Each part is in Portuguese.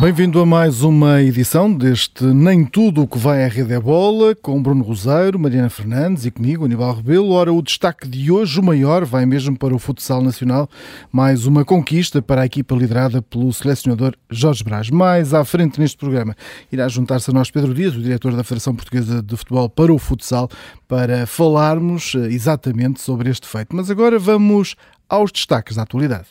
Bem-vindo a mais uma edição deste Nem Tudo o que vai à Rede é Bola, com Bruno Roseiro, Mariana Fernandes e comigo, Aníbal Rebelo. Ora, o destaque de hoje, o maior, vai mesmo para o futsal nacional, mais uma conquista para a equipa liderada pelo selecionador Jorge Brás. Mais à frente neste programa irá juntar-se a nós Pedro Dias, o diretor da Federação Portuguesa de Futebol para o futsal, para falarmos eh, exatamente sobre este feito. Mas agora vamos aos destaques da atualidade.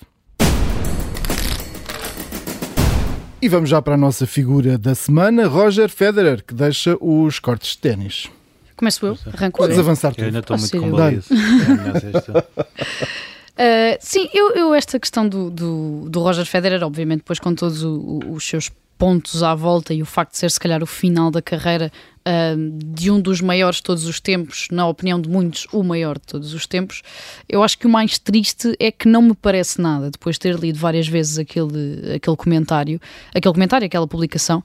E vamos já para a nossa figura da semana, Roger Federer, que deixa os cortes de ténis. Começo eu, arranco Podes avançar tu. Eu ainda estou muito com eu? É. Uh, sim, eu, eu esta questão do, do, do Roger Federer, obviamente, depois com todos o- o- os seus pontos à volta e o facto de ser se calhar o final da carreira de um dos maiores de todos os tempos, na opinião de muitos, o maior de todos os tempos, eu acho que o mais triste é que não me parece nada, depois de ter lido várias vezes aquele, aquele comentário, aquele comentário, aquela publicação,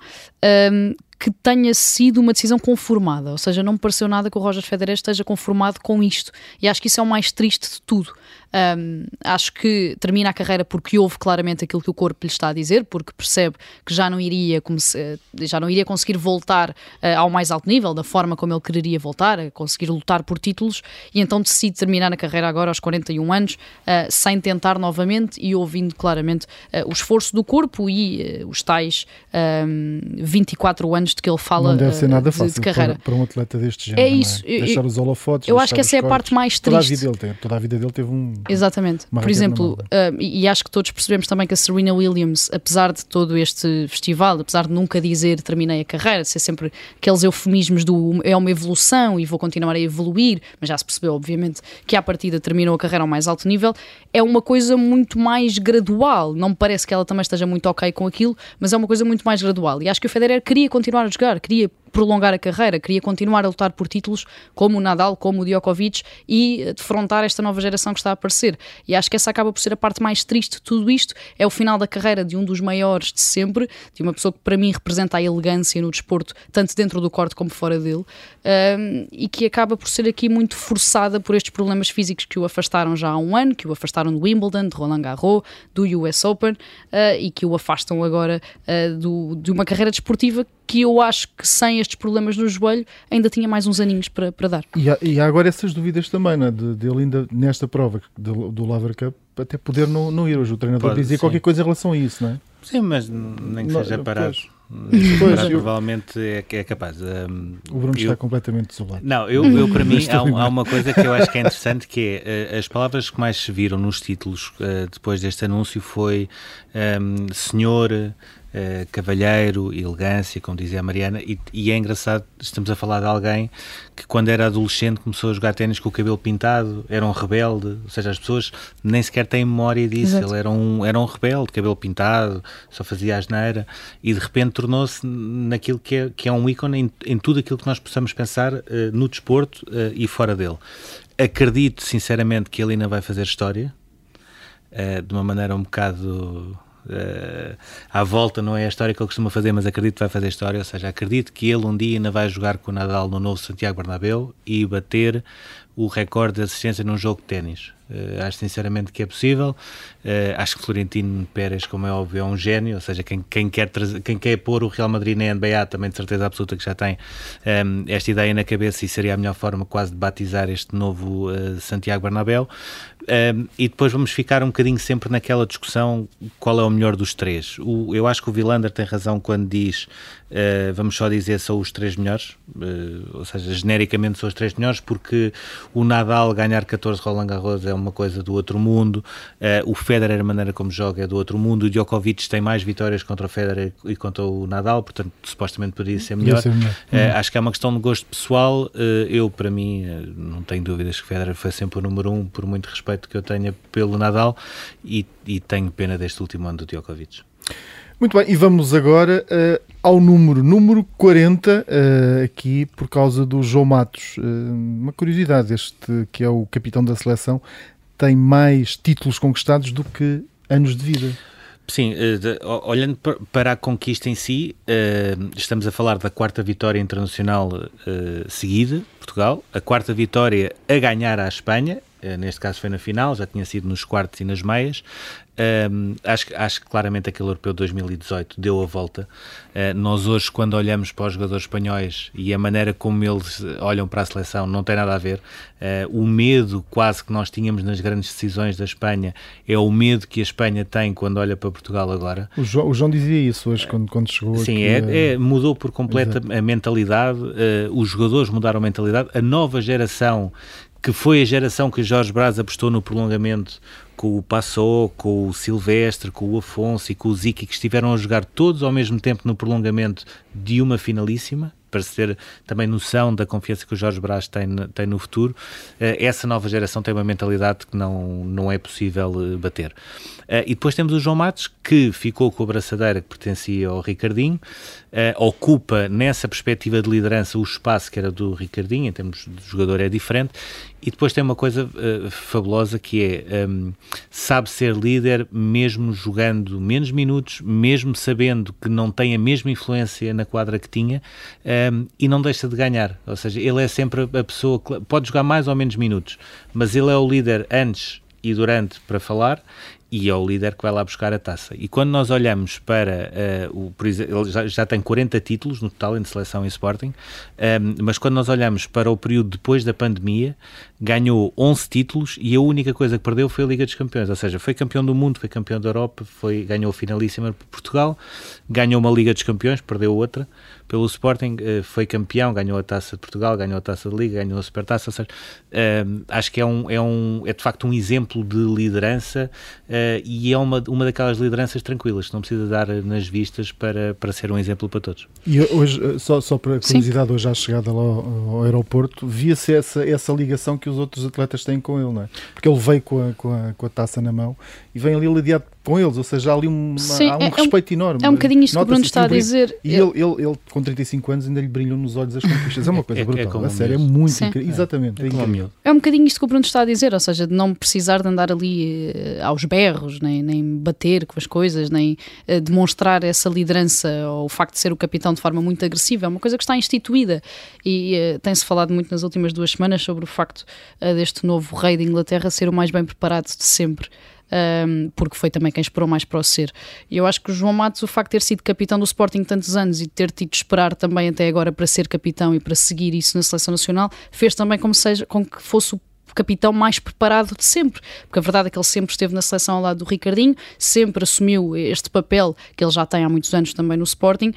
um, que tenha sido uma decisão conformada, ou seja, não me pareceu nada que o Roger Federer esteja conformado com isto, e acho que isso é o mais triste de tudo. Um, acho que termina a carreira porque houve claramente aquilo que o corpo lhe está a dizer, porque percebe que já não iria, já não iria conseguir voltar eh, ao mais alto nível, da forma como ele quereria voltar, a conseguir lutar por títulos, e então decide terminar a carreira agora aos 41 anos, eh, sem tentar novamente e ouvindo claramente eh, o esforço do corpo e eh, os tais um, 24 anos de que ele fala não deve ser nada de- fácil de carreira. Para, para um atleta deste género. não isso. Eu- Deixar os holofotes. eu acho que essa é a cortes. parte mais Toda a triste. vida dele teve, toda a vida dele teve um. Exatamente. Por exemplo, uh, e acho que todos percebemos também que a Serena Williams, apesar de todo este festival, apesar de nunca dizer terminei a carreira, de ser sempre aqueles eufemismos do é uma evolução e vou continuar a evoluir, mas já se percebeu, obviamente, que à partida terminou a carreira ao mais alto nível, é uma coisa muito mais gradual. Não me parece que ela também esteja muito ok com aquilo, mas é uma coisa muito mais gradual. E acho que o Federer queria continuar a jogar, queria prolongar a carreira, queria continuar a lutar por títulos como o Nadal, como o Djokovic e eh, defrontar esta nova geração que está a aparecer. E acho que essa acaba por ser a parte mais triste de tudo isto, é o final da carreira de um dos maiores de sempre, de uma pessoa que para mim representa a elegância no desporto, tanto dentro do corte como fora dele, ahm, e que acaba por ser aqui muito forçada por estes problemas físicos que o afastaram já há um ano, que o afastaram do Wimbledon, de Roland Garros, do US Open, ah, e que o afastam agora ah, do- de uma carreira desportiva que eu acho que sem estes problemas no joelho ainda tinha mais uns aninhos para, para dar. E há, e há agora essas dúvidas também, né? de, dele ainda nesta prova do, do Laver Cup, até poder não, não ir. Hoje o treinador Pode, dizia sim. qualquer coisa em relação a isso, não é? Sim, mas nem que Não, seja pois. parado. Pois, Parar, eu- provavelmente é, que é capaz. Um, O Bruno eu- está completamente desolado. Não, eu, eu para mim há, um- há uma coisa que eu acho que é interessante que é eh, as palavras que mais se viram nos títulos eh, depois deste anúncio foi ehm, senhor, eh, cavalheiro, elegância, como dizia a Mariana, e, e é engraçado, estamos a falar de alguém que quando era adolescente começou a jogar ténis com o cabelo pintado, era um rebelde, ou seja, as pessoas nem sequer têm memória disso, Exato. ele era um, era um rebelde, cabelo pintado, só fazia asneira, e de repente tornou-se naquilo que é, que é um ícone em, em tudo aquilo que nós possamos pensar eh, no desporto eh, e fora dele. Acredito sinceramente que ele ainda vai fazer história, de uma maneira um bocado eh, à volta, não é a história que ele costuma fazer, mas acredito que vai fazer história, ou seja, acredito que ele um dia ainda vai jogar com o Nadal no novo Santiago Bernabéu e bater o recorde de assistência num jogo de ténis. Eh, acho sinceramente que é possível. Eh, acho que Florentino Pérez, como é óbvio, é um gênio, ou seja, quem, quem, quer, quem quer pôr o Real Madrid na NBA também de certeza absoluta que já tem ehm, esta ideia na cabeça e seria a melhor forma quase de batizar este novo eh, Santiago Bernabéu. Ehm, e depois vamos ficar um bocadinho sempre naquela discussão qual é o melhor dos três. O- eu acho que o Vilander tem razão quando diz vamos só dizer são os três melhores, ou seja, genericamente são os três melhores, porque o Nadal ganhar 14 Roland Garros é uma coisa do outro mundo, eh, o Federer, a maneira como joga é do outro mundo, o Djokovic tem mais vitórias contra o Federer e contra o Nadal, portanto supostamente poderia ser melhor. ser melhor. Eh, acho que é uma questão de gosto pessoal. Eh, eu, para mim, não tenho dúvidas que Federer foi sempre o número um, por muito respeito que eu tenha pelo Nadal, e, e tenho pena deste último ano do Djokovic. Muito bem, e vamos agora eh, ao número, número 40, eh, aqui por causa do João Matos. Eh, uma curiosidade, este que é o capitão da seleção, tem mais títulos conquistados do que anos de vida. Sim, de- olhando pa- para a conquista em si, estamos a falar da quarta vitória internacional seguida, Portugal, a quarta vitória a ganhar à Espanha, neste caso foi na final, já tinha sido nos quartos e nas meias. Um, acho, acho que claramente aquele europeu de 2018 deu a volta. Uh, nós hoje, quando olhamos para os jogadores espanhóis e a maneira como eles olham para a seleção, não tem nada a ver. Uh, o medo quase que nós tínhamos nas grandes decisões da Espanha é o medo que a Espanha tem quando olha para Portugal agora. O João, o João dizia isso hoje quando, quando chegou Sim, é, é, mudou por completo a mentalidade, uh, os jogadores mudaram a mentalidade, a nova geração que foi a geração que Jorge Braz apostou no prolongamento com o Passou, com o Silvestre, com o Afonso e com o Ziki, que estiveram a jogar todos ao mesmo tempo no prolongamento de uma finalíssima, para se ter também noção da confiança que o Jorge Brás tem, tem no futuro, eh, essa nova geração tem uma mentalidade que não, não é possível eh, bater. Eh, e depois temos o João Matos, que ficou com a braçadeira que pertencia ao Ricardinho, ocupa nessa perspectiva de liderança o espaço que era do Ricardinho, em termos de jogador é diferente, e depois tem uma coisa uh, fabulosa que é um, sabe ser líder mesmo jogando menos minutos, mesmo sabendo que não tem a mesma influência na quadra que tinha um, e não deixa de ganhar. Ou seja, ele é sempre a pessoa que pode jogar mais ou menos minutos, mas ele é o líder antes e durante para falar e é o líder que vai lá buscar a taça. E quando nós olhamos para uh, o, por exemplo, ele já, já, tem 40 títulos no total em seleção e Sporting, um, ehm, mas quando nós olhamos para o período depois da pandemia, ganhou 11 títulos e a única coisa que perdeu foi a Liga dos Campeões, ou seja, foi campeão do mundo, foi campeão da Europa, foi, ganhou a finalíssima por Portugal, ganhou uma Liga dos Campeões, perdeu outra pelo Sporting, uh, foi campeão, ganhou a Taça de Portugal, ganhou a Taça da Liga, ganhou a Supertaça, ou seja, uh, acho que é, um, é, um, é de facto um exemplo de liderança uh, e é uma, uma daquelas lideranças tranquilas, que não precisa dar nas vistas para, para ser um exemplo para todos. E hoje, eh, só, só para curiosidade, Sim. hoje à chegada lá ao, ao aeroporto, via-se essa, essa ligação que os outros atletas têm com ele, não é? Porque ele veio com a, com a, com a taça na mão e vem ali lidiado com eles, ou seja, há ali uma, Sim, há um é, respeito é um, enorme. É um bocadinho isto que o Bruno está a dizer. E ele, ele, ele, com 35 anos, ainda lhe brilham nos olhos as conquistas. É uma coisa é, é brutal. É, a sério, é muito incrível. Exatamente. É, é, é, um bocadinho isto que o Bruno está a dizer, ou seja, de não precisar de andar ali uh, aos berros, nem, nem bater com as coisas, nem uh, demonstrar essa liderança ou o facto de ser o capitão de forma muito agressiva. É uma coisa que está instituída e uh, tem-se falado muito nas últimas duas semanas sobre o facto deste novo rei de Inglaterra ser o mais bem preparado de sempre um, porque foi também quem esperou mais para o ser. E eu acho que o João Matos, o facto de ter sido capitão do Sporting tantos anos e ter tido de esperar também até agora para ser capitão e para seguir isso na seleção nacional, fez também como seja, com que fosse o capitão mais preparado de sempre, porque a verdade é que ele sempre esteve na seleção ao lado do Ricardinho, sempre assumiu este papel que ele já tem há muitos anos também no Sporting uh,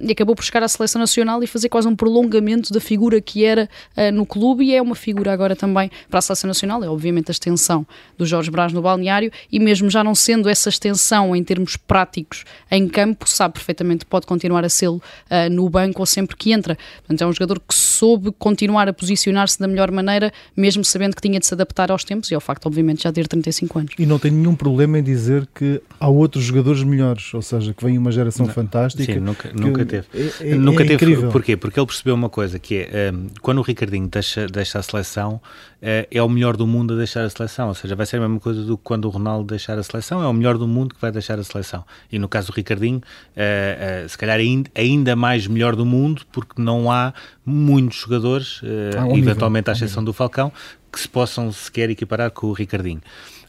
e acabou por chegar à seleção nacional e fazer quase um prolongamento da figura que era uh, no clube e é uma figura agora também para a seleção nacional, é obviamente a extensão do Jorge Brás no balneário e mesmo já não sendo essa extensão em termos práticos em campo, sabe perfeitamente que pode continuar a ser uh, no banco ou sempre que entra. Portanto, é um jogador que soube continuar a posicionar-se da melhor maneira, mesmo sabendo que tinha de se adaptar aos tempos e ao facto, obviamente, já ter 35 anos. E não tem nenhum problema em dizer que há outros jogadores melhores, ou seja, que vem uma geração não, fantástica. Sim, nunca, nunca teve. É, é, nunca é teve. Incrível. Porquê? Porque ele percebeu uma coisa, que é, um, quando o Ricardinho deixa, deixa a seleção, uh, é o melhor do mundo a deixar a seleção, ou seja, vai ser a mesma coisa do que quando o Ronaldo deixar a seleção, é o melhor do mundo que vai deixar a seleção. E no caso do Ricardinho, uh, uh, se calhar ainda, ainda mais melhor do mundo, porque não há muitos jogadores, um eventualmente nível, à exceção do Falcão, que se possam sequer equiparar com o Ricardinho.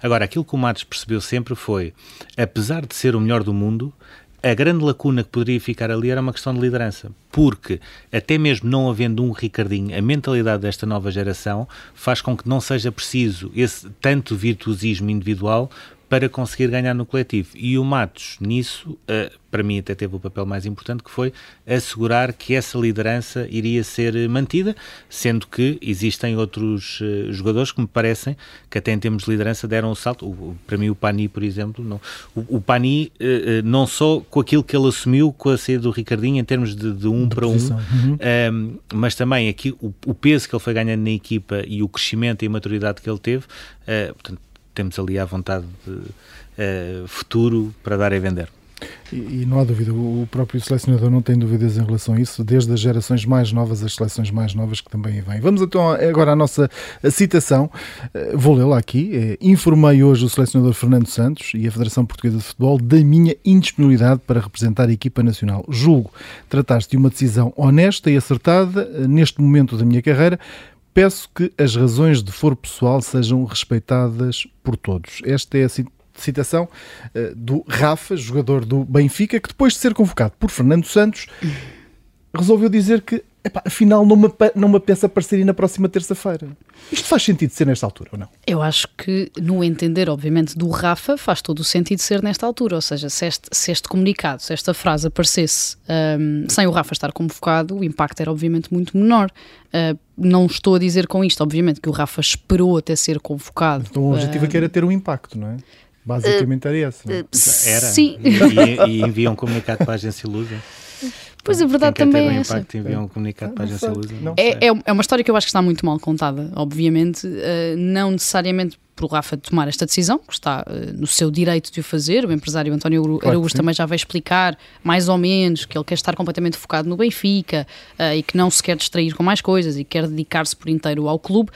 Agora, aquilo que o Matos percebeu sempre foi, apesar de ser o melhor do mundo, a grande lacuna que poderia ficar ali era uma questão de liderança, porque até mesmo não havendo um Ricardinho, a mentalidade desta nova geração faz com que não seja preciso esse tanto virtuosismo individual para conseguir ganhar no coletivo. E o Matos, nisso, uh, para mim até teve o papel mais importante, que foi assegurar que essa liderança iria ser mantida, sendo que existem outros uh, jogadores que me parecem que até em termos de liderança deram um salto. Para mim o Pani, por exemplo, não. O, Pani, uh, não só com aquilo que ele assumiu com a saída do Ricardinho em termos de, de um de para posição. um, uhum. mas também aqui o, o, peso que ele foi ganhando na equipa e o crescimento e a maturidade que ele teve, portanto, temos ali à vontade de, uh, futuro para dar e vender. E, e, não há dúvida, o próprio selecionador não tem dúvidas em relação a isso, desde as gerações mais novas às seleções mais novas que também vêm. Vamos então agora à nossa citação, eh, vou lê-la aqui. Eh, informei hoje o selecionador Fernando Santos e a Federação Portuguesa de Futebol da minha indisponibilidade para representar a equipa nacional. Julgo tratar-se de uma decisão honesta e acertada neste momento da minha carreira, Peço que as razões de foro pessoal sejam respeitadas por todos. Esta é a citação uh, do Rafa, jogador do Benfica, que depois de ser convocado por Fernando Santos, resolveu dizer que epá, afinal não me, não me pensa aparecer na próxima terça-feira. Isto faz sentido ser nesta altura ou não? Eu acho que, no entender, obviamente, do Rafa, faz todo o sentido ser nesta altura. Ou seja, se este, se este comunicado, se esta frase aparecesse um, sem o Rafa estar convocado, o impacto era, obviamente, muito menor. Uh, não estou a dizer com isto, obviamente, que o Rafa esperou até ser convocado. Então o objetivo uh, é que era ter um impacto, não é? Basicamente uh, era esse. Uh, era. Sim. E, e envia um comunicado para a agência Lusa. Pois a verdade Quem também quer ter é essa. impacto um comunicado para a agência Lusa. É, é, é uma história que eu acho que está muito mal contada, obviamente, uh, não necessariamente por Rafa tomar esta decisão, que está uh, no seu direito de o fazer, o empresário António Araújo claro também já vai explicar, mais ou menos, que ele quer estar completamente focado no Benfica uh, e que não se quer distrair com mais coisas e quer dedicar-se por inteiro ao clube.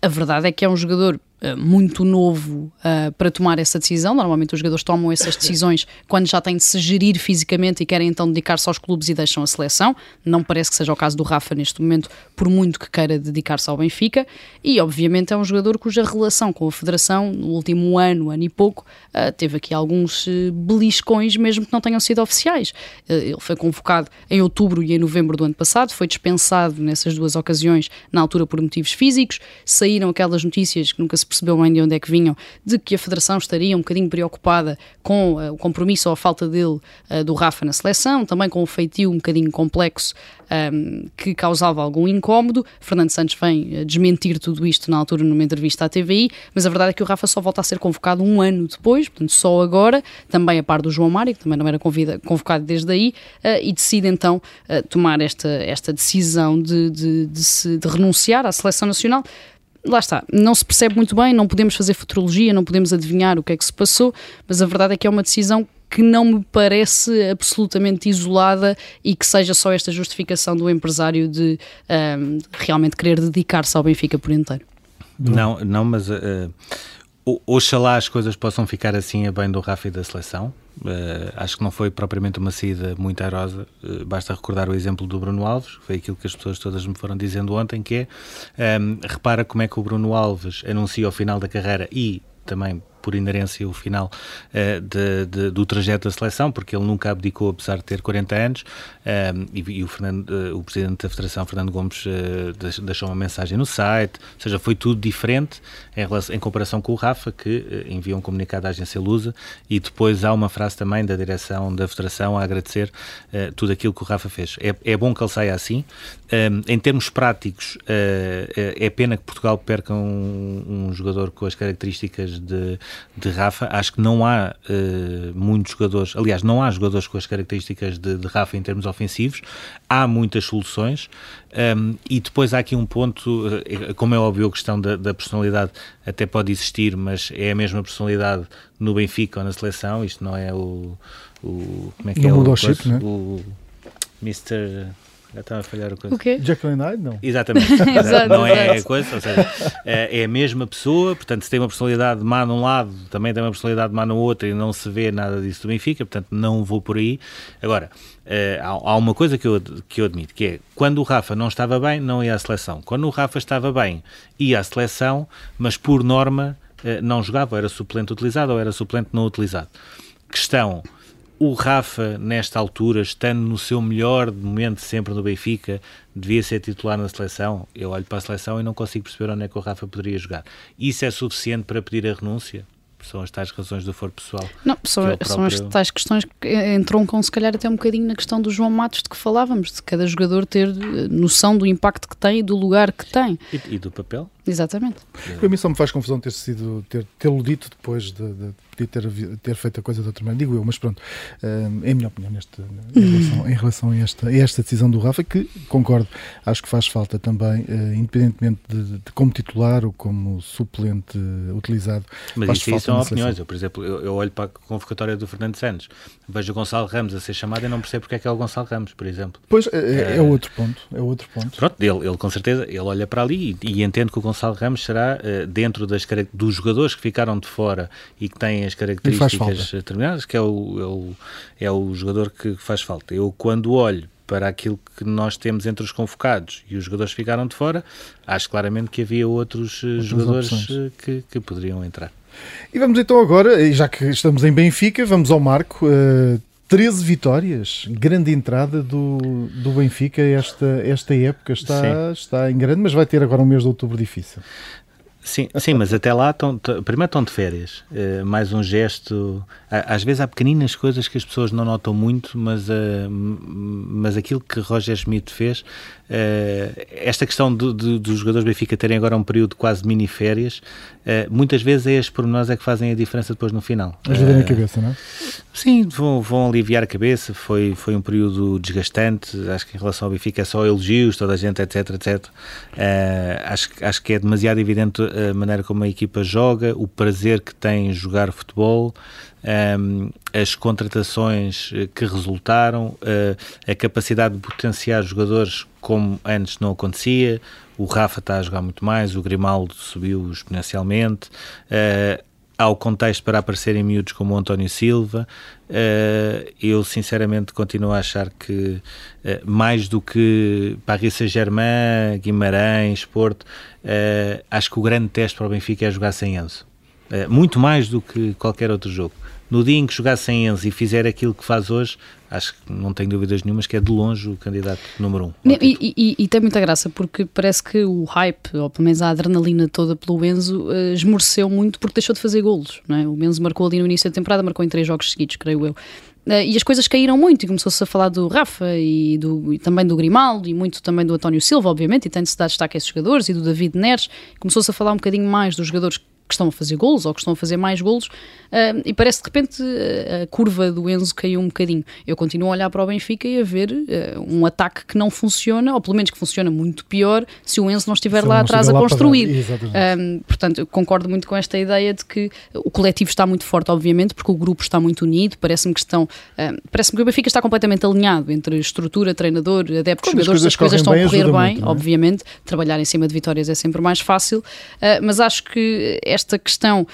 A verdade é que é um jogador eh, muito novo uh, para tomar essa decisão. Normalmente os jogadores tomam essas decisões quando já têm de se gerir fisicamente e querem então dedicar-se aos clubes e deixam a seleção. Não parece que seja o caso do Rafa neste momento, por muito que queira dedicar-se ao Benfica. E obviamente é um jogador cuja relação com a Federação no último ano, ano e pouco, uh, teve aqui alguns uh, beliscões, mesmo que não tenham sido oficiais. ele foi convocado em outubro e em novembro do ano passado, foi dispensado nessas duas ocasiões, na altura por motivos físicos. Saíram aquelas notícias que nunca se percebeu bem de onde é que vinham, de que a Federação estaria um bocadinho preocupada com uh, o compromisso ou a falta dele uh, do Rafa na seleção, também com o feitio um bocadinho complexo um, ehm, que causava algum incómodo. Fernando Santos vem uh, desmentir tudo isto na altura numa entrevista à TVI, mas a verdade é que o Rafa só volta a ser convocado um ano depois, portanto só agora, também a par do João Mário, que também não era convida, convocado desde aí, e decide então tomar esta, esta decisão de, de, de, se, de renunciar à seleção nacional lá está, não se percebe muito bem, não podemos fazer futurologia, não podemos adivinhar o que é que se passou, mas a verdade é que é uma decisão que não me parece absolutamente isolada e que seja só esta justificação do empresário de um, realmente querer dedicar-se ao Benfica por inteiro. Não, não, mas uh, oxalá as coisas possam ficar assim a bem do Rafa e da seleção. Uh, acho que não foi propriamente uma saída muito airosa. Uh, basta recordar o exemplo do Bruno Alves, foi aquilo que as pessoas todas me foram dizendo ontem, que é, um, ehm, repara como é que o Bruno Alves anuncia o final da carreira e também por inerência o final uh, de, de, do trajeto da seleção, porque ele nunca abdicou, apesar de ter 40 anos, um, e, e, o, Fernando, uh, o presidente da Federação, Fernando Gomes, uh, deixou uma mensagem no site, ou seja, foi tudo diferente em, relação, em comparação com o Rafa, que enviou um comunicado à agência Lusa, e depois há uma frase também da direção da Federação a agradecer tudo aquilo que o Rafa fez. É, é bom que ele saia assim. Um, em termos práticos, é pena que Portugal perca um, um jogador com as características de de Rafa. Acho que não há uh, muitos jogadores, aliás, não há jogadores com as características de, de Rafa em termos ofensivos. Há muitas soluções um, e depois há aqui um ponto, uh, como é óbvio, a questão da, da, personalidade até pode existir, mas é a mesma personalidade no Benfica ou na seleção. Isto não é o. o como é que não é o, o, chip, né? o Mr. Já estava a falhar a coisa. O quê? Jacqueline Hyde, não? Exatamente. exato, não é a coisa, ou seja, é, é a mesma pessoa, portanto, se tem uma personalidade má num lado, também tem uma personalidade má no outro e não se vê nada disso do Benfica, portanto, não vou por aí. Agora, uh, há, uma coisa que eu, que eu admito, que é, quando o Rafa não estava bem, não ia à seleção. Quando o Rafa estava bem, ia à seleção, mas por norma uh, não jogava, ou era suplente utilizado ou era suplente não utilizado. Questão o Rafa, nesta altura, estando no seu melhor momento sempre no Benfica, devia ser titular na seleção. Eu olho para a seleção e não consigo perceber onde é que o Rafa poderia jogar. Isso é suficiente para pedir a renúncia? São as tais razões do foro pessoal. Não, são, próprio... são as tais questões que entroncam, se calhar, até um bocadinho na questão do João Matos de que falávamos, de cada jogador ter eh, noção do impacto que tem e do lugar que tem. E, e do papel? Exatamente. Para mim só me faz confusão ter sido ter tê-lo dito depois de, de, de, ter, ter feito a coisa de outra maneira. Digo eu, mas pronto, é a minha opinião neste, em, relação, em relação a, esta, a esta decisão do Rafa, que concordo, acho que faz falta também, uh, independentemente de, de, como titular ou como suplente uh, utilizado. Mas isso, isso são opiniões. Eu, por exemplo, eu, eu, olho para a convocatória do Fernando Santos, vejo o Gonçalo Ramos a ser chamado e não percebo porque é que é o Gonçalo Ramos, por exemplo. Pois, é, é, outro ponto. É outro ponto. Pronto, ele, ele com certeza, ele olha para ali e, e entende que o Gonçalo Ramos será uh, dentro das, dos jogadores que ficaram de fora e que têm as características determinadas, que é o, é o, é o jogador que faz falta. Eu, quando olho para aquilo que nós temos entre os convocados e os jogadores ficaram de fora, acho claramente que havia outros, outros jogadores que, que poderiam entrar. E vamos então agora, já que estamos em Benfica, vamos ao Marco. Uh, 13 vitórias, grande entrada do, do Benfica esta, esta época. Está, está em grande, mas vai ter agora um mês de outubro difícil. Sim, sim, mas até lá estão, primeiro estão de férias, uh, mais um gesto. Às vezes há pequeninas coisas que as pessoas não notam muito, mas, uh, mas aquilo que Roger Schmidt fez, uh, esta questão do, do, dos jogadores Benfica terem agora um período quase mini férias, muitas vezes é estes pormenores é que fazem a diferença depois no final. Ajudem a cabeça, não é? Sim, vão, vão aliviar a cabeça. Foi, foi um período desgastante. Acho que em relação ao Benfica é só elogios, toda a gente, etc, etc. acho, acho que é demasiado evidente a maneira como a equipa joga, o prazer que tem jogar futebol, um, as contratações eh, que resultaram, uh, a capacidade de potenciar jogadores como antes não acontecia. O Rafa está a jogar muito mais, o Grimaldo subiu exponencialmente. Uh, há o contexto para aparecerem miúdos como o António Silva. Uh, eu sinceramente continuo a achar que uh, mais do que Paris Saint-Germain, Guimarães, Porto, uh, acho que o grande teste para o Benfica é jogar sem Enzo. muito mais do que qualquer outro jogo. No dia em que jogar sem Enzo e fizer aquilo que faz hoje, acho que não tenho dúvidas nenhumas que é de longe o candidato número um. E, e, e, tem muita graça, porque parece que o hype, ou pelo menos a adrenalina toda pelo Enzo, uh, esmoreceu muito porque deixou de fazer golos. Não é? O Enzo marcou ali no início da temporada, marcou em três jogos seguidos, creio eu. Uh, e as coisas caíram muito e começou-se a falar do Rafa e, do, e também do Grimaldo e muito também do António Silva, obviamente, e tem-se dado destaque a esses jogadores e do David Neres. Começou-se a falar um bocadinho mais dos jogadores que estão a fazer golos ou que estão a fazer mais golos uh, e parece de repente a curva do Enzo caiu um bocadinho. Eu continuo a olhar para o Benfica e a ver uh, um ataque que não funciona, ou pelo menos que funciona muito pior, se o Enzo não estiver se lá atrás a construir. Um, portanto, eu concordo muito com esta ideia de que o coletivo está muito forte, obviamente, porque o grupo está muito unido. Parece-me que estão. Uh, parece-me que o Benfica está completamente alinhado entre estrutura, treinador, adeptos, Quando jogadores, as coisas, as coisas estão a correr bem, muito, é? obviamente. Trabalhar em cima de vitórias é sempre mais fácil, mas acho que esta questão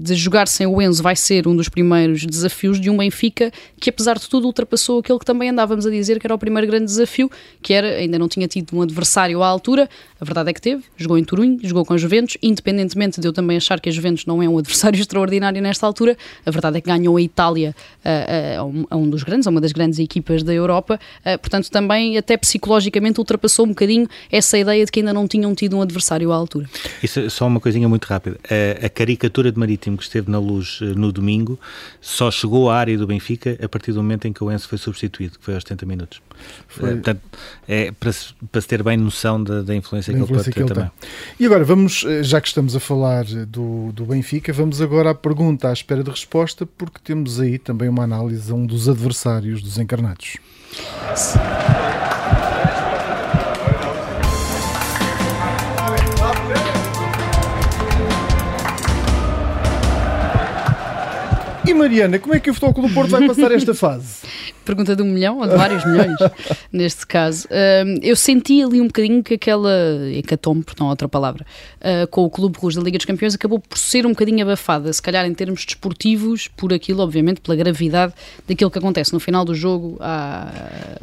de jogar sem o Enzo vai ser um dos primeiros desafios de um Benfica que, apesar de tudo, ultrapassou aquele que também andávamos a dizer que era o primeiro grande desafio, que era, ainda não tinha tido um adversário à altura, a verdade é que teve, jogou em Turunho, jogou com a Juventus, independentemente de eu também achar que a Juventus não é um adversário extraordinário nesta altura, a verdade é que ganhou a Itália a, a, a um dos grandes, a uma das grandes equipas da Europa, portanto também até psicologicamente ultrapassou um bocadinho essa ideia de que ainda não tinham tido um adversário à altura. Isso só uma coisinha muito rápida. A, a caricatura de Marítimo que esteve na luz eh, no domingo só chegou à área do Benfica a partir do momento em que o Enzo foi substituído, que foi aos 70 minutos. Foi... Portanto, é para se, para se ter bem noção da, da influência da que influência ele pode ter também. Tem. E agora, vamos, eh, já que estamos a falar do, do Benfica, vamos agora à pergunta à espera de resposta, porque temos aí também uma análise a um dos adversários dos encarnados. Sim. Mariana, como é que o Futebol Clube do Porto vai passar esta fase? Pergunta de um milhão ou de vários milhões, neste caso. Eu senti ali um bocadinho que aquela hecatombe, não outra palavra, uh, com o Clube Rouge da Liga dos Campeões acabou por ser um bocadinho abafada, se calhar em termos desportivos, por aquilo, obviamente, pela gravidade daquilo que acontece no final do jogo à,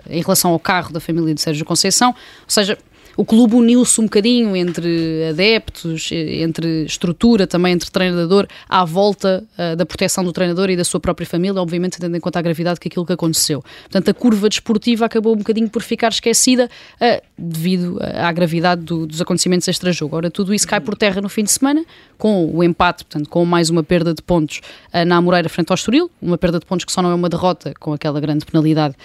em relação ao carro da família de Sérgio Conceição. Ou seja, o clube uniu-se um bocadinho entre adeptos, entre estrutura, também entre treinador, à volta uh, da proteção do treinador e da sua própria família, obviamente tendo em conta a gravidade que aquilo que aconteceu. Portanto, a curva desportiva acabou um bocadinho por ficar esquecida uh, devido à gravidade do, dos acontecimentos extra-jogo. Ora, tudo isso cai por terra no fim de semana, com o empate, portanto, com mais uma perda de pontos uh, na Amoreira frente ao Estoril, uma perda de pontos que só não é uma derrota, com aquela grande penalidade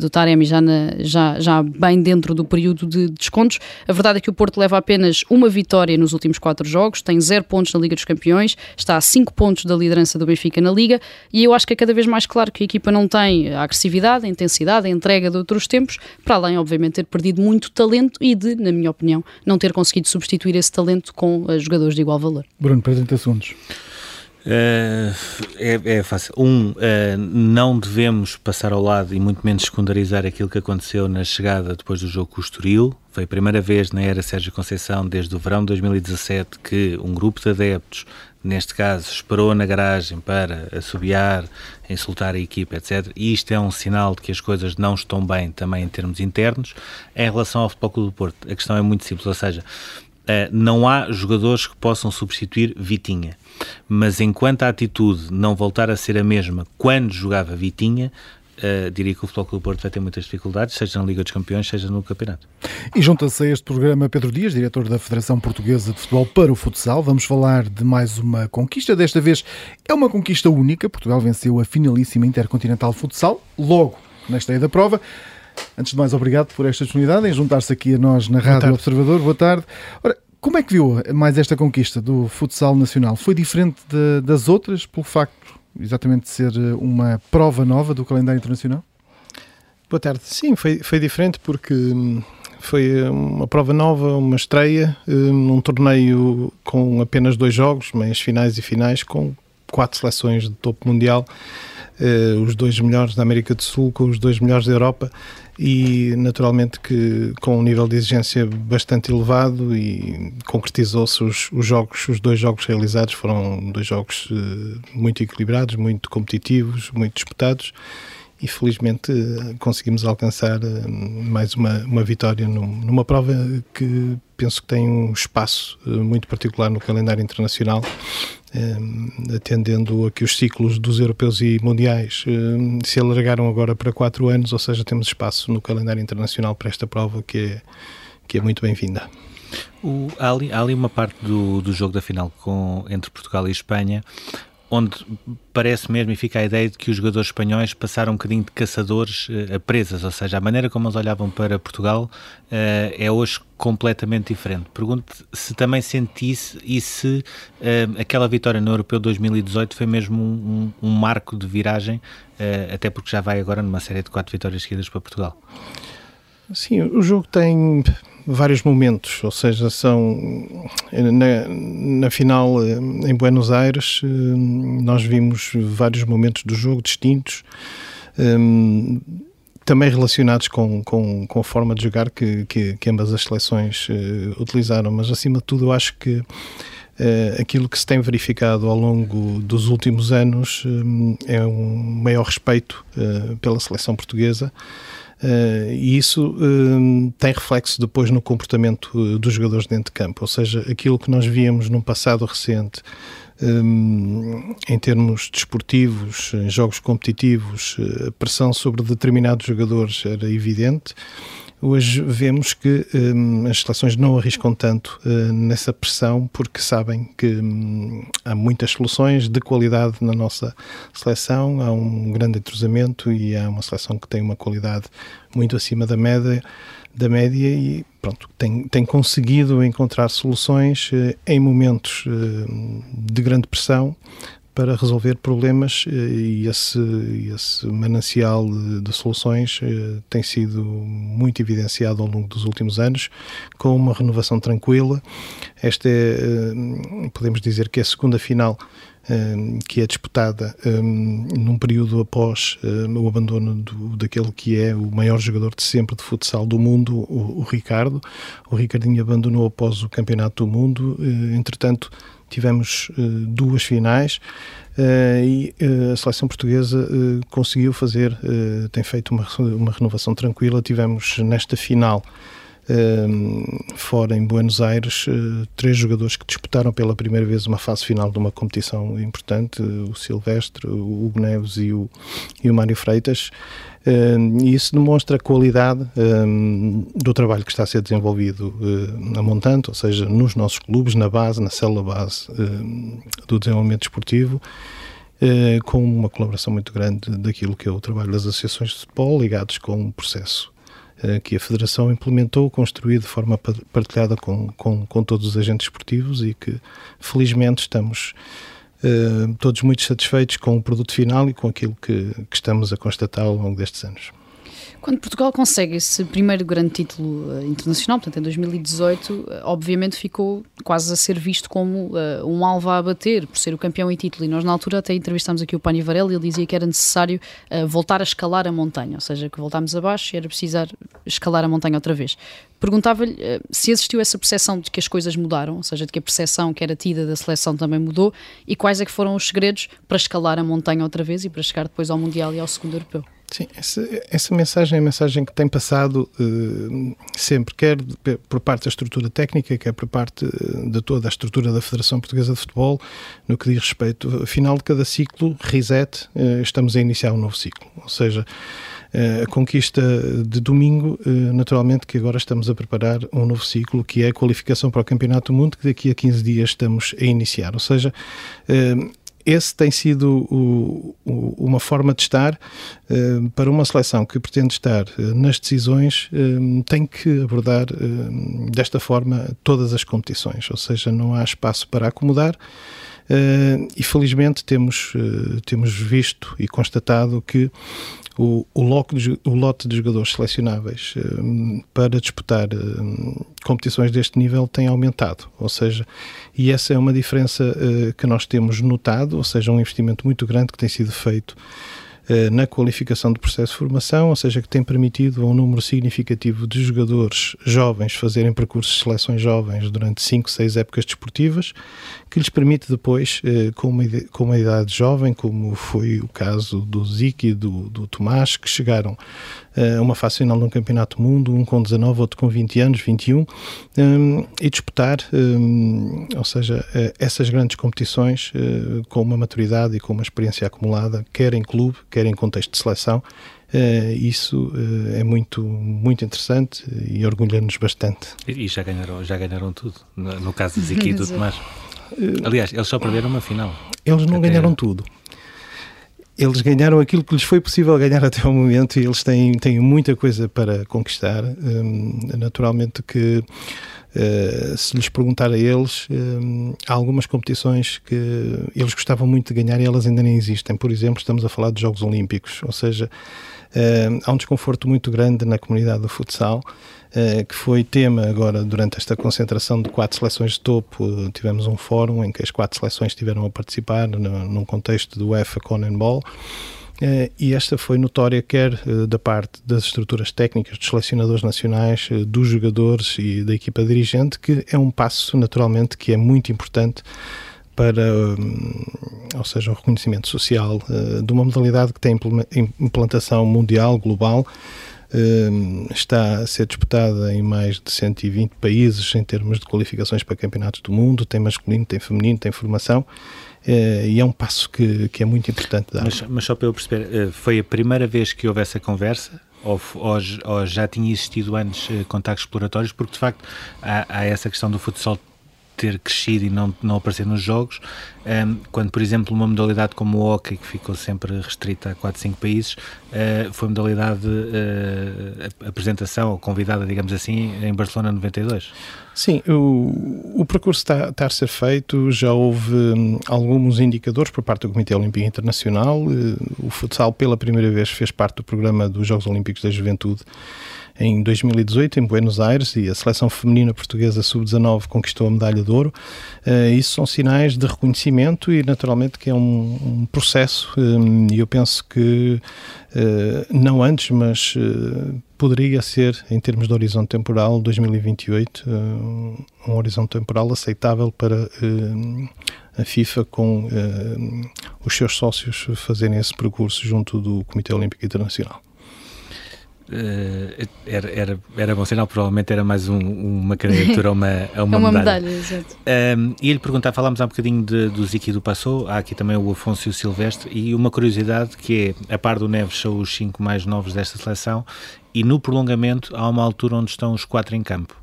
do Taremi já, na, já, já bem dentro do período de desconto pontos. A verdade é que o Porto leva apenas uma vitória nos últimos quatro jogos, tem zero pontos na Liga dos Campeões, está a cinco pontos da liderança do Benfica na Liga e eu acho que é cada vez mais claro que a equipa não tem a agressividade, a intensidade, a entrega de outros tempos, para além, obviamente, ter perdido muito talento e de, na minha opinião, não ter conseguido substituir esse talento com uh, jogadores de igual valor. Bruno, 30 segundos. Uh, é, é, fácil. Um, uh, não devemos passar ao lado e muito menos secundarizar aquilo que aconteceu na chegada depois do jogo com o Estoril. Foi a primeira vez na era Sérgio Conceição, desde o verão de 2017, que um grupo de adeptos, neste caso, esperou na garagem para assobiar, insultar a equipa, etc. E isto é um sinal de que as coisas não estão bem também em termos internos. Em relação ao Futebol Clube do Porto, a questão é muito simples, ou seja, não há jogadores que possam substituir Vitinha mas enquanto a atitude não voltar a ser a mesma quando jogava Vitinha, Uh, diria que o Futebol Clube Porto vai ter muitas dificuldades, seja na Liga dos Campeões, seja no Campeonato. E junta-se a este programa Pedro Dias, diretor da Federação Portuguesa de Futebol para o Futsal. Vamos falar de mais uma conquista. Desta vez é uma conquista única. Portugal venceu a finalíssima Intercontinental Futsal, logo na estreia da prova. Antes de mais, obrigado por esta disponibilidade em juntar-se aqui a nós na Rádio Observador. Boa tarde. Ora, como é que viu mais esta conquista do futsal nacional? Foi diferente de, das outras pelo facto exatamente de ser eh, uma prova nova do calendário internacional? Boa tarde. Sim, foi, foi diferente porque hum, foi eh, uma prova nova, uma estreia, num torneio com apenas dois jogos, meias finais e finais, com quatro seleções de topo mundial, eh, os dois melhores da América do Sul com os dois melhores da Europa e naturalmente que com um nível de exigência bastante elevado e concretizou-se os, os, jogos, os dois jogos realizados foram dois jogos uh, muito equilibrados, muito competitivos, muito disputados e felizmente uh, conseguimos alcançar uh, mais uma, uma vitória num, numa prova que penso que tem um espaço muito particular no calendário internacional eh, atendendo a que os ciclos dos europeus e mundiais eh, se alargaram agora para quatro anos, ou seja, temos espaço no calendário internacional para esta prova que é, que é muito bem-vinda. Há ali, há, ali, uma parte do, do jogo da final com, entre Portugal e Espanha onde parece mesmo e fica a ideia de que os jogadores espanhóis passaram um bocadinho de caçadores uh, a presas, ou seja, a maneira como eles olhavam para Portugal uh, é hoje completamente diferente. Pergunto se também sentisse e se uh, aquela vitória no Europeu 2018 foi mesmo um, um, um marco de viragem, até porque já vai agora numa série de quatro vitórias seguidas para Portugal. Sim, o jogo tem vários momentos, ou seja, são na, na, final eh, em Buenos Aires eh, nós vimos vários momentos do jogo distintos, um, também relacionados com, com, com, a forma de jogar que, que, que ambas as seleções uh, utilizaram, mas acima de tudo eu acho que uh, aquilo que se tem verificado ao longo dos últimos anos um, é um maior respeito uh, pela seleção portuguesa. Uh, e isso uh, tem reflexo depois no comportamento uh, dos jogadores dentro de campo, ou seja, aquilo que nós víamos num passado recente um, em termos desportivos, em jogos competitivos, a pressão sobre determinados jogadores era evidente. Hoje vemos que um, as seleções não arriscam tanto uh, nessa pressão porque sabem que um, há muitas soluções de qualidade na nossa seleção, há um grande entrosamento e há uma seleção que tem uma qualidade muito acima da média, da média e pronto, tem, tem conseguido encontrar soluções uh, em momentos uh, de grande pressão para resolver problemas eh, e esse, esse manancial de soluções eh, tem sido muito evidenciado ao longo dos últimos anos, com uma renovação tranquila. Esta é, eh, podemos dizer que é a segunda final que é disputada num período após o abandono do, daquele que é o maior jogador de sempre de futsal do mundo, o, o Ricardo. O Ricardinho abandonou após o Campeonato do Mundo, entretanto tivemos uh, duas finais uh, e uh, a seleção portuguesa conseguiu fazer, tem feito uma, uma renovação tranquila. Tivemos nesta final. Fora em Buenos Aires, três jogadores que disputaram pela primeira vez uma fase final de uma competição importante: o Silvestre, o Hugo Neves e o, e o Mário Freitas. E isso demonstra a qualidade do trabalho que está a ser desenvolvido uh, a montante, ou seja, nos nossos clubes, na base, na célula base do desenvolvimento esportivo. Uh, com uma colaboração muito grande daquilo que é o trabalho das associações de futebol, ligados com um processo que a Federação implementou, construído de forma partilhada com, com, com todos os agentes esportivos e que, felizmente, estamos uh, todos muito satisfeitos com o produto final e com aquilo que, que estamos a constatar ao longo destes anos. Quando Portugal consegue esse primeiro grande título uh, internacional, portanto em 2018, uh, obviamente ficou quase a ser visto como uh, um alvo a bater por ser o campeão e título. E nós na altura até entrevistámos aqui o Pani Varela e ele dizia que era necessário voltar a escalar a montanha, ou seja, que voltámos abaixo e era precisar escalar a montanha outra vez. Perguntava-lhe se existiu essa percepção de que as coisas mudaram, ou seja, de que a percepção que era tida da seleção também mudou e quais é que foram os segredos para escalar a montanha outra vez e para chegar depois ao Mundial e ao segundo europeu. Sim, essa, essa, mensagem é a mensagem que tem passado uh, sempre, quer por parte da estrutura técnica, quer por parte eh, de toda a estrutura da Federação Portuguesa de Futebol, no que diz respeito ao final de cada ciclo, reset, uh, estamos a iniciar um novo ciclo. Ou seja, a conquista de domingo, naturalmente que agora estamos a preparar um novo ciclo, que é a qualificação para o Campeonato do Mundo, que daqui a 15 dias estamos a iniciar. Ou seja, esse tem sido o, o, uma forma de estar uh, para uma seleção que pretende estar uh, nas decisões, uh, tem que abordar desta forma todas as competições, ou seja, não há espaço para acomodar. E felizmente temos, temos visto e constatado que o, o, lote, o lote de jogadores selecionáveis um, para disputar competições deste nível tem aumentado, ou seja, e essa é uma diferença uh, que nós temos notado, ou seja, um investimento muito grande que tem sido feito na qualificação do processo de formação, ou seja, que tem permitido a um número significativo de jogadores jovens fazerem percursos de seleções jovens durante 5, 6 épocas desportivas, que lhes permite depois, eh, com uma, com uma idade jovem, como foi o caso do Zico e do, do Tomás, que chegaram eh, uma fase final de um campeonato do mundo, um com 19, outro com 20 anos, 21, um, e disputar, um, ou seja, essas grandes competições com uma maturidade e com uma experiência acumulada, quer em clube, quer em contexto de seleção, Uh, isso uh, é muito, muito interessante e orgulha-nos bastante. E, já ganharam, já ganharam tudo, no, no caso de Zico e do Tomás. Uh, Aliás, eles só perderam uma final. Eles não até... ganharam tudo. Eles ganharam aquilo que lhes foi possível ganhar até o momento e eles têm, têm muita coisa para conquistar. Um, naturalmente que Uh, se lhes perguntar a eles, uh, há algumas competições que eles gostavam muito de ganhar e elas ainda nem existem. Por exemplo, estamos a falar de Jogos Olímpicos, ou seja, uh, há um desconforto muito grande na comunidade do futsal, que foi tema agora durante esta concentração de quatro seleções de topo. tivemos um fórum em que as quatro seleções estiveram a participar num contexto do UEFA Ball. Eh, e esta foi notória quer eh, da parte das estruturas técnicas, dos selecionadores nacionais, eh, dos jogadores e da equipa dirigente, que é um passo naturalmente que é muito importante para, hum, ou seja, o reconhecimento social de uma modalidade que tem implantação mundial, global, está a ser disputada em mais de 120 países em termos de qualificações para campeonatos do mundo, tem masculino, tem feminino, tem formação Uh, e é um passo que, que é muito importante dar. Mas, mas só para eu perceber, uh, foi a primeira vez que houve essa conversa? Ou, ou, ou já tinha existido antes uh, contactos exploratórios? Porque de facto há, há essa questão do futsal ter crescido e não, não aparecer nos jogos, um, quando, por exemplo, uma modalidade como o hockey, que ficou sempre restrita a 4, 5 países, uh, foi modalidade uh, apresentação ou convidada, digamos assim, em Barcelona 92. Sim, o, o percurso está, está, a ser feito, já houve um, alguns indicadores por parte do Comitê Olímpico Internacional, uh, o futsal pela primeira vez fez parte do programa dos Jogos Olímpicos da Juventude em 2018 em Buenos Aires e a seleção feminina portuguesa sub-19 conquistou a medalha de ouro. Uh, isso são sinais de reconhecimento e naturalmente que é um, um processo um, e eu penso que uh, não antes, mas uh, poderia ser em termos de horizonte temporal 2028 um horizonte temporal aceitável para a FIFA com os seus sócios fazerem esse percurso junto do Comitê Olímpico Internacional. Uh, era, era, era bom sinal, provavelmente era mais um, uma candidatura a uma, a uma, é uma medalha. medalha. Um, e ele perguntar, falámos há um bocadinho de, do Ziki do Passou, há aqui também o Afonso e o Silvestre, e uma curiosidade que é, a par do Neves são os cinco mais novos desta seleção, e no prolongamento há uma altura onde estão os quatro em campo.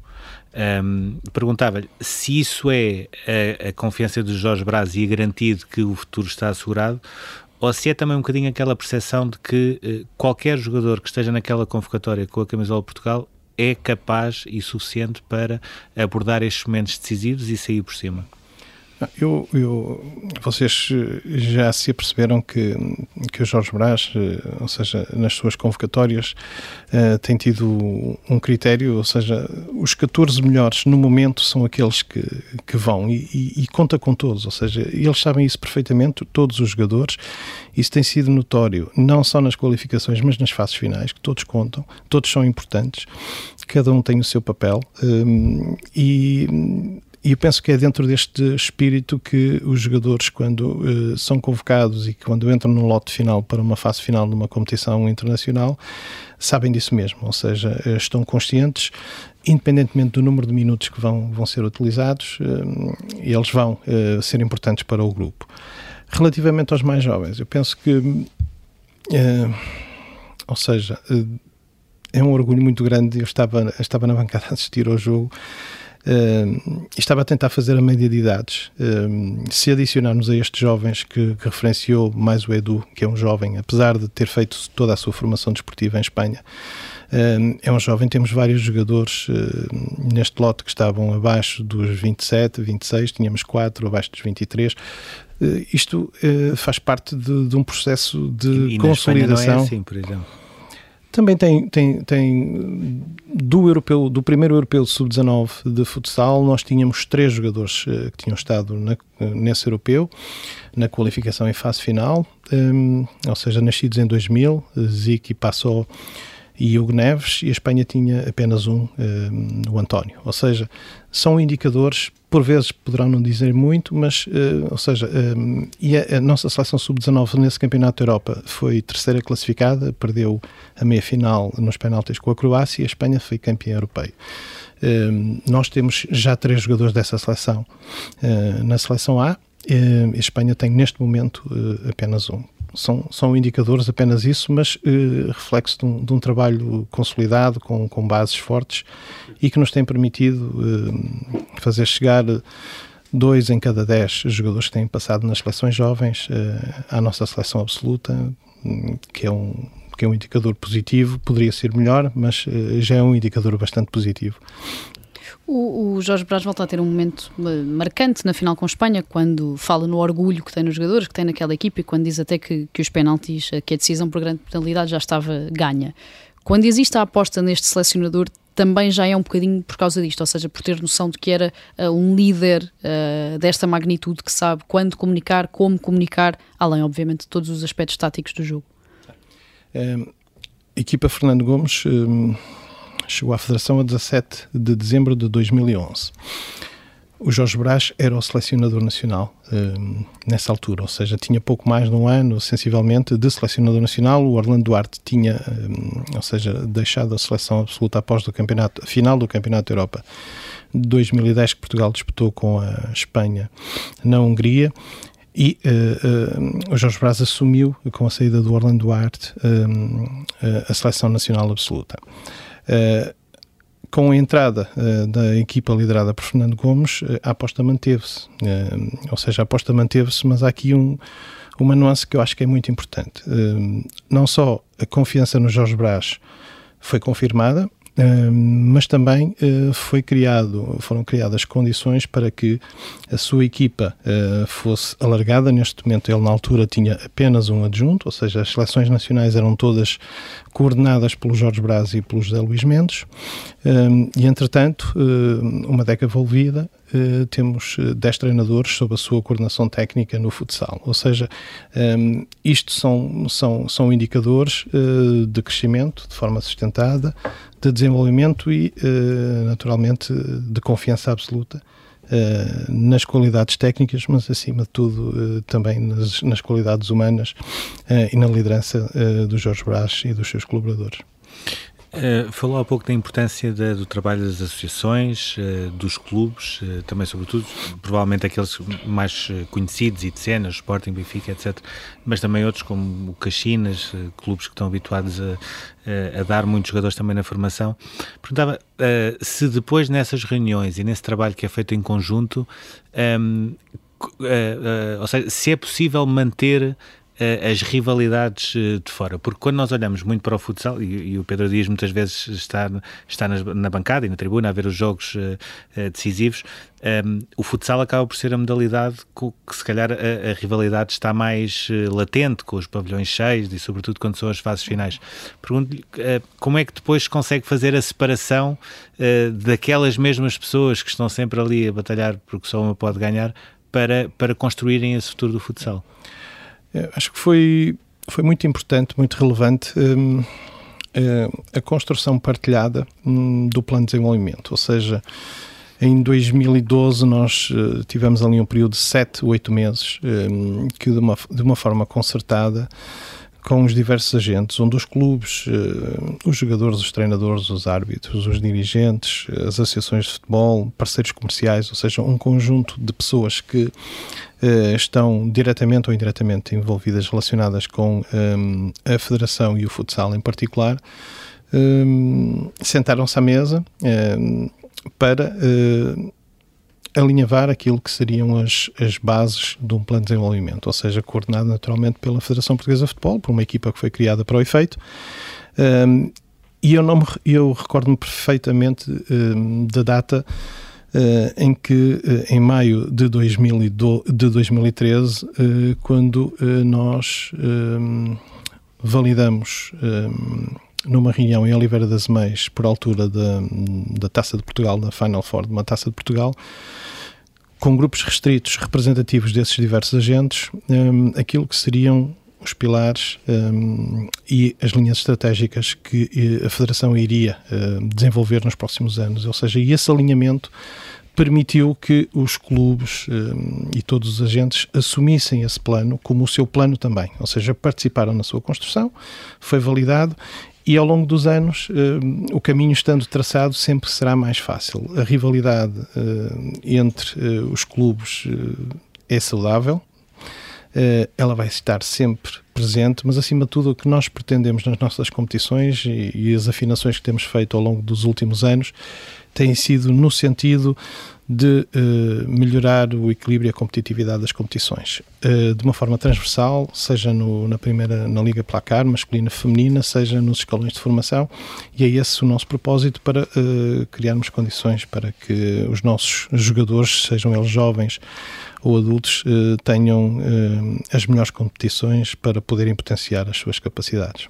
Um, Perguntava-lhe se isso é a, a confiança de Jorge Braz e a garantia de que o futuro está assegurado, ou se é também um bocadinho aquela percepção de que eh, qualquer jogador que esteja naquela convocatória com a camisola de Portugal é capaz e suficiente para abordar estes momentos decisivos e sair por cima? Eu, eu, vocês já se aperceberam que, que o Jorge Brás, ou seja, nas suas convocatórias, uh, tem tido um critério, ou seja, os 14 melhores no momento são aqueles que, que vão. E, e, e conta com todos, ou seja, eles sabem isso perfeitamente, todos os jogadores, isso tem sido notório, não só nas qualificações, mas nas fases finais, que todos contam, todos são importantes, cada um tem o seu papel. Um, e e eu penso que é dentro deste espírito que os jogadores, quando uh, são convocados e quando entram no lote final para uma fase final de uma competição internacional, sabem disso mesmo, ou seja, uh, estão conscientes, independentemente do número de minutos que vão, vão ser utilizados, uh, eles vão ser importantes para o grupo. Relativamente aos mais jovens, eu penso que, ou seja, é um orgulho muito grande. Eu estava, estava na bancada a assistir ao jogo Uh, estava a tentar fazer a média de idades. Uh, se adicionarmos a estes jovens que, que, referenciou mais o Edu, que é um jovem, apesar de ter feito toda a sua formação desportiva em Espanha, uh, é um jovem. Temos vários jogadores neste lote que estavam abaixo dos 27, 26, tínhamos quatro abaixo dos 23. isto faz parte de, de, um processo de e, e consolidação. não é assim, por exemplo. Também tem, tem, tem do, europeu, do primeiro europeu de sub-19 de futsal, nós tínhamos três jogadores uh, que tinham estado na, nesse europeu, na qualificação em fase final, um, ou seja, nascidos em 2000, Ziki passou e Hugo Neves, e a Espanha tinha apenas um, um, o António. Ou seja, são indicadores, por vezes poderão não dizer muito, mas, uh, ou seja, um, e a, a, nossa seleção sub-19 nesse Campeonato da Europa foi terceira classificada, perdeu a meia-final nos penaltis com a Croácia e a Espanha foi campeã europeia. Um, nós temos já três jogadores dessa seleção uh, na seleção A, uh, a Espanha tem neste momento apenas um são, são indicadores apenas isso, mas uh, reflexo de um, de um, trabalho consolidado, com, com bases fortes e que nos tem permitido uh, fazer chegar dois em cada dez jogadores que têm passado nas seleções jovens uh, à nossa seleção absoluta, que é um que é um indicador positivo, poderia ser melhor, mas já é um indicador bastante positivo. O, o, Jorge Brás volta a ter um momento eh, marcante na final com a Espanha, quando fala no orgulho que tem nos jogadores, que tem naquela equipe, e quando diz até que, que os penaltis, eh, que a decisão por grande penalidade já estava ganha. Quando existe a aposta neste selecionador, também já é um bocadinho por causa disto, ou seja, por ter noção de que era uh, um líder uh, desta magnitude que sabe quando comunicar, como comunicar, além, obviamente, de todos os aspectos táticos do jogo. Um, equipa Fernando Gomes. Um chegou à Federação a 17 de dezembro de 2011. O Jorge Brás era o selecionador nacional um, nessa altura, ou seja, tinha pouco mais de um ano, sensivelmente, de selecionador nacional. O Orlando Duarte tinha, um, ou seja, deixado a seleção absoluta após o campeonato, a final do Campeonato Europa de 2010, que Portugal disputou com a Espanha na Hungria. E uh, uh, o Jorge Brás assumiu, com a saída do Orlando Duarte, um, a seleção nacional absoluta. Uh, com a entrada uh, da equipa liderada por Fernando Gomes, uh, a aposta manteve-se. ou seja, a aposta manteve-se, mas há aqui um, uma nuance que eu acho que é muito importante. não só a confiança no Jorge Brás foi confirmada, mas também uh, foi criado, foram criadas condições para que a sua equipa uh, fosse alargada. Neste momento, ele na altura tinha apenas um adjunto, ou seja, as seleções nacionais eram todas coordenadas pelo Jorge Braz e pelo José Luís Mendes. e entretanto, uh, uma década envolvida, Uh, temos 10 treinadores sob a sua coordenação técnica no futsal. Ou seja, um, isto são, são, são indicadores uh, de crescimento de forma sustentada, de desenvolvimento e, uh, naturalmente, de confiança absoluta uh, nas qualidades técnicas, mas, acima de tudo, uh, também nas, nas, qualidades humanas e na liderança do Jorge Brás e dos seus colaboradores. Uh, falou há pouco da importância do trabalho das associações, uh, dos clubes, uh, também sobretudo, provavelmente aqueles mais conhecidos e de cenas, Sporting, Benfica, etc. Mas também outros como o Caxinas, clubes que estão habituados a, a, dar muitos jogadores também na formação. Perguntava se depois nessas reuniões e nesse trabalho que é feito em conjunto, ehm, ou seja, se é possível manter as rivalidades de fora, porque quando nós olhamos muito para o futsal, e, e o Pedro Dias muitas vezes está, está na bancada e na tribuna a ver os jogos decisivos, um, o futsal acaba por ser a modalidade que se calhar a, a, rivalidade está mais uh, latente, com os pavilhões cheios e sobretudo quando são as fases finais. Pergunto-lhe uh, como é que depois consegue fazer a separação uh, daquelas mesmas pessoas que estão sempre ali a batalhar porque só uma pode ganhar para, para construírem esse futuro do futsal? Eu acho que foi, foi muito importante, muito relevante. Um, a construção partilhada um, do plano de desenvolvimento, ou seja, em 2012 nós uh, tivemos ali um período de 7, 8 meses um, que de uma, de uma forma concertada com os diversos agentes, onde os clubes, uh, os jogadores, os treinadores, os árbitros, os dirigentes, as associações de futebol, parceiros comerciais, ou seja, um conjunto de pessoas que uh, estão diretamente ou indiretamente envolvidas, relacionadas com um, a federação e o futsal em particular, sentaram-se à mesa para alinhavar aquilo que seriam as, as bases de um plano de desenvolvimento, ou seja, coordenado naturalmente pela Federação Portuguesa de Futebol, por uma equipa que foi criada para o efeito. Um, e eu, não eu recordo-me perfeitamente um, da data uh, em que, uh, em maio de, 2012, de 2013, uh, quando nós ehm, validamos numa reunião em Oliveira das Meias, por altura da, da Taça de Portugal, da Final Four de uma Taça de Portugal, com grupos restritos representativos desses diversos agentes, um, aquilo que seriam os pilares um, e as linhas estratégicas que eh, a Federação iria uh, desenvolver nos próximos anos. Ou seja, esse alinhamento permitiu que os clubes um, e todos os agentes assumissem esse plano como o seu plano também. Ou seja, participaram na sua construção, foi validado e ao longo dos anos, uh, o caminho estando traçado sempre será mais fácil. A rivalidade uh, entre uh, os clubes é saudável, ela vai estar sempre presente, mas acima de tudo o que nós pretendemos nas nossas competições e, e as afinações que temos feito ao longo dos últimos anos têm sido no sentido de uh, melhorar o equilíbrio e a competitividade das competições uh, de uma forma transversal, seja no, na primeira na Liga Placar, masculina feminina, seja nos escalões de formação, e é esse o nosso propósito para uh, criarmos condições para que os nossos jogadores, sejam eles jovens ou adultos, tenham as melhores competições para poderem potenciar as suas capacidades.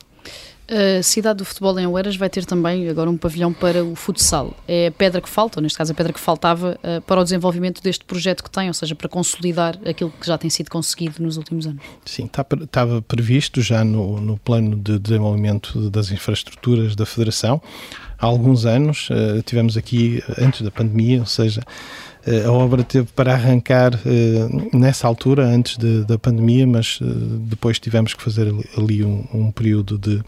A cidade do futebol em Oeiras vai ter também agora um pavilhão para o futsal. É a pedra que falta, ou neste caso a pedra que faltava, uh, para o desenvolvimento deste projeto que tem, ou seja, para consolidar aquilo que já tem sido conseguido nos últimos anos. Sim, estava previsto já no, no plano de desenvolvimento das infraestruturas da Federação. Há alguns anos, uh, tivemos aqui, antes da pandemia, ou seja, eh, a obra teve para arrancar nessa altura, antes de, da pandemia, mas depois tivemos que fazer ali um, um período de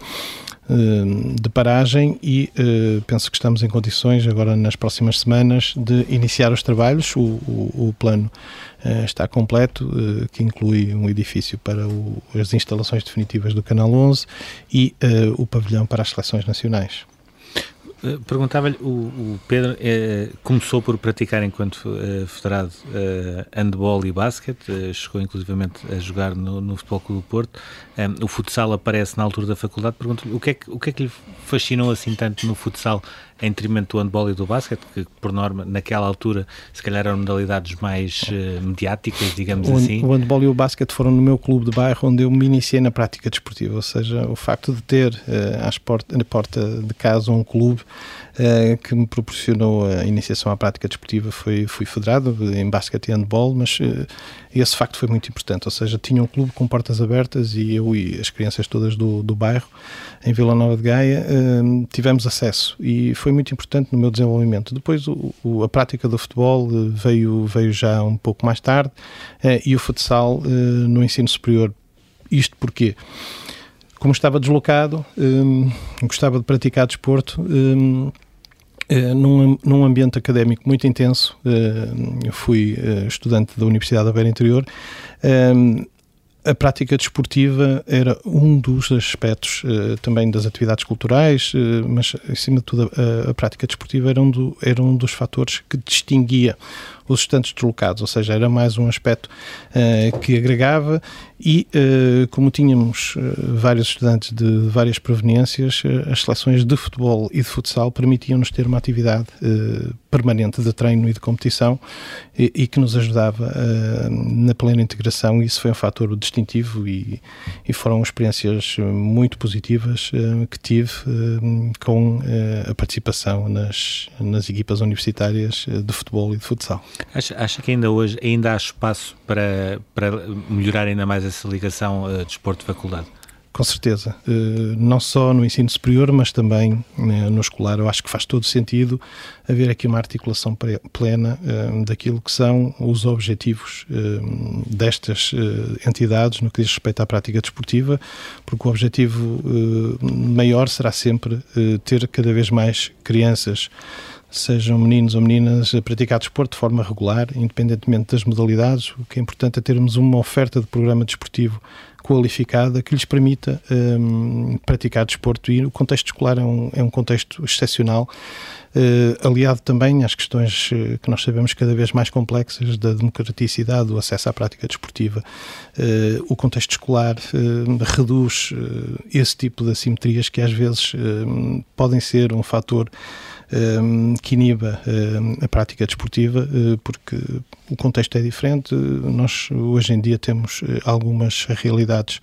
eh, de paragem e uh, penso que estamos em condições agora nas próximas semanas de iniciar os trabalhos. O, o, o plano uh, está completo, uh, que inclui um edifício para o, as instalações definitivas do Canal 11 e o pavilhão para as seleções nacionais. Eh, perguntava-lhe, o, o, Pedro eh, começou por praticar enquanto eh, federado eh, handball e basquete, chegou inclusivamente a jogar no, no Futebol Clube do Porto. o futsal aparece na altura da faculdade. Pergunto-lhe o, que é que, o que é que lhe fascinou assim tanto no futsal em detrimento do handball e do basquete, que por norma, naquela altura, se calhar eram modalidades mais mediáticas, digamos o, assim. O handball e o basquete foram no meu clube de bairro onde eu me iniciei na prática desportiva, ou seja, o facto de ter uh, às porta, na porta de casa um clube uh, que me proporcionou a iniciação à prática desportiva foi fui federado em basquete e handball, mas uh, esse facto foi muito importante, ou seja, tinha um clube com portas abertas e eu e as crianças todas do, do bairro em Vila Nova de Gaia uh, tivemos acesso e foi muito importante no meu desenvolvimento. Depois o, a prática do futebol veio, veio já um pouco mais tarde e o futsal no ensino superior. Isto porque como estava deslocado, um, gostava de praticar desporto. Um, eh, num, num, ambiente académico muito intenso, uh, eu fui uh, estudante da Universidade da Beira Interior, um, a prática desportiva era um dos aspectos também das atividades culturais, mas acima de tudo a, a, prática desportiva era um, do, era um dos fatores que distinguia os estudantes deslocados, ou seja, era mais um aspecto uh, que agregava e, uh, como tínhamos uh, vários estudantes de várias proveniências, as seleções de futebol e de futsal permitiam-nos ter uma atividade permanente de treino e de competição e, e que nos ajudava na plena integração e isso foi um fator distintivo e, e foram experiências muito positivas que tive com a participação nas, nas equipas universitárias de futebol e de futsal. Acha, acha que ainda hoje ainda há espaço para, para melhorar ainda mais essa ligação uh, desporto-faculdade? Com certeza. Uh, não só no ensino superior, mas também uh, no escolar. Eu acho que faz todo sentido haver aqui uma articulação plena uh, daquilo que são os objetivos destas entidades no que diz respeito à prática desportiva, porque o objetivo maior será sempre ter cada vez mais crianças sejam meninos ou meninas, a praticar desporto de forma regular, independentemente das modalidades. O que é importante é termos uma oferta de programa desportivo qualificada que lhes permita um, praticar desporto e o contexto escolar é um, é um contexto excepcional, uh, aliado também às questões uh, que nós sabemos cada vez mais complexas da democraticidade do acesso à prática desportiva. Uh, o contexto escolar reduz esse tipo de assimetrias que às vezes podem ser um fator Que iniba a prática desportiva, eh, porque o contexto é diferente. Nós hoje em dia temos eh, algumas realidades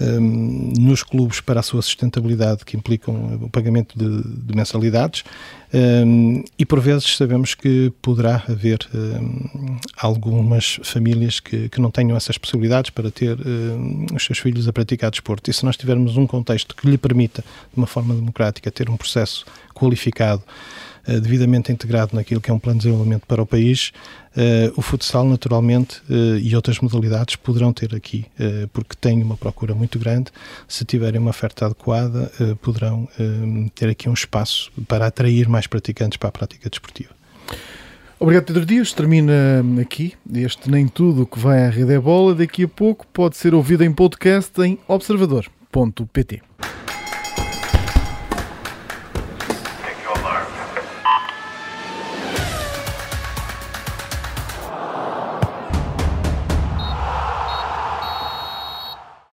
um, nos clubes para a sua sustentabilidade, que implicam o pagamento de, de mensalidades, um, e por vezes sabemos que poderá haver um, algumas famílias que, que, não tenham essas possibilidades para ter os seus filhos a praticar desporto. E se nós tivermos um contexto que lhe permita, de uma forma democrática, ter um processo qualificado, devidamente integrado naquilo que é um plano de desenvolvimento para o país, uh, o futsal, naturalmente, uh, e outras modalidades poderão ter aqui, porque têm uma procura muito grande. Se tiverem uma oferta adequada, poderão ter aqui um espaço para atrair mais praticantes para a prática desportiva. Obrigado, Pedro Dias. Termina aqui este Nem Tudo que vai à Rede é Bola. Daqui a pouco pode ser ouvido em podcast em observador.pt.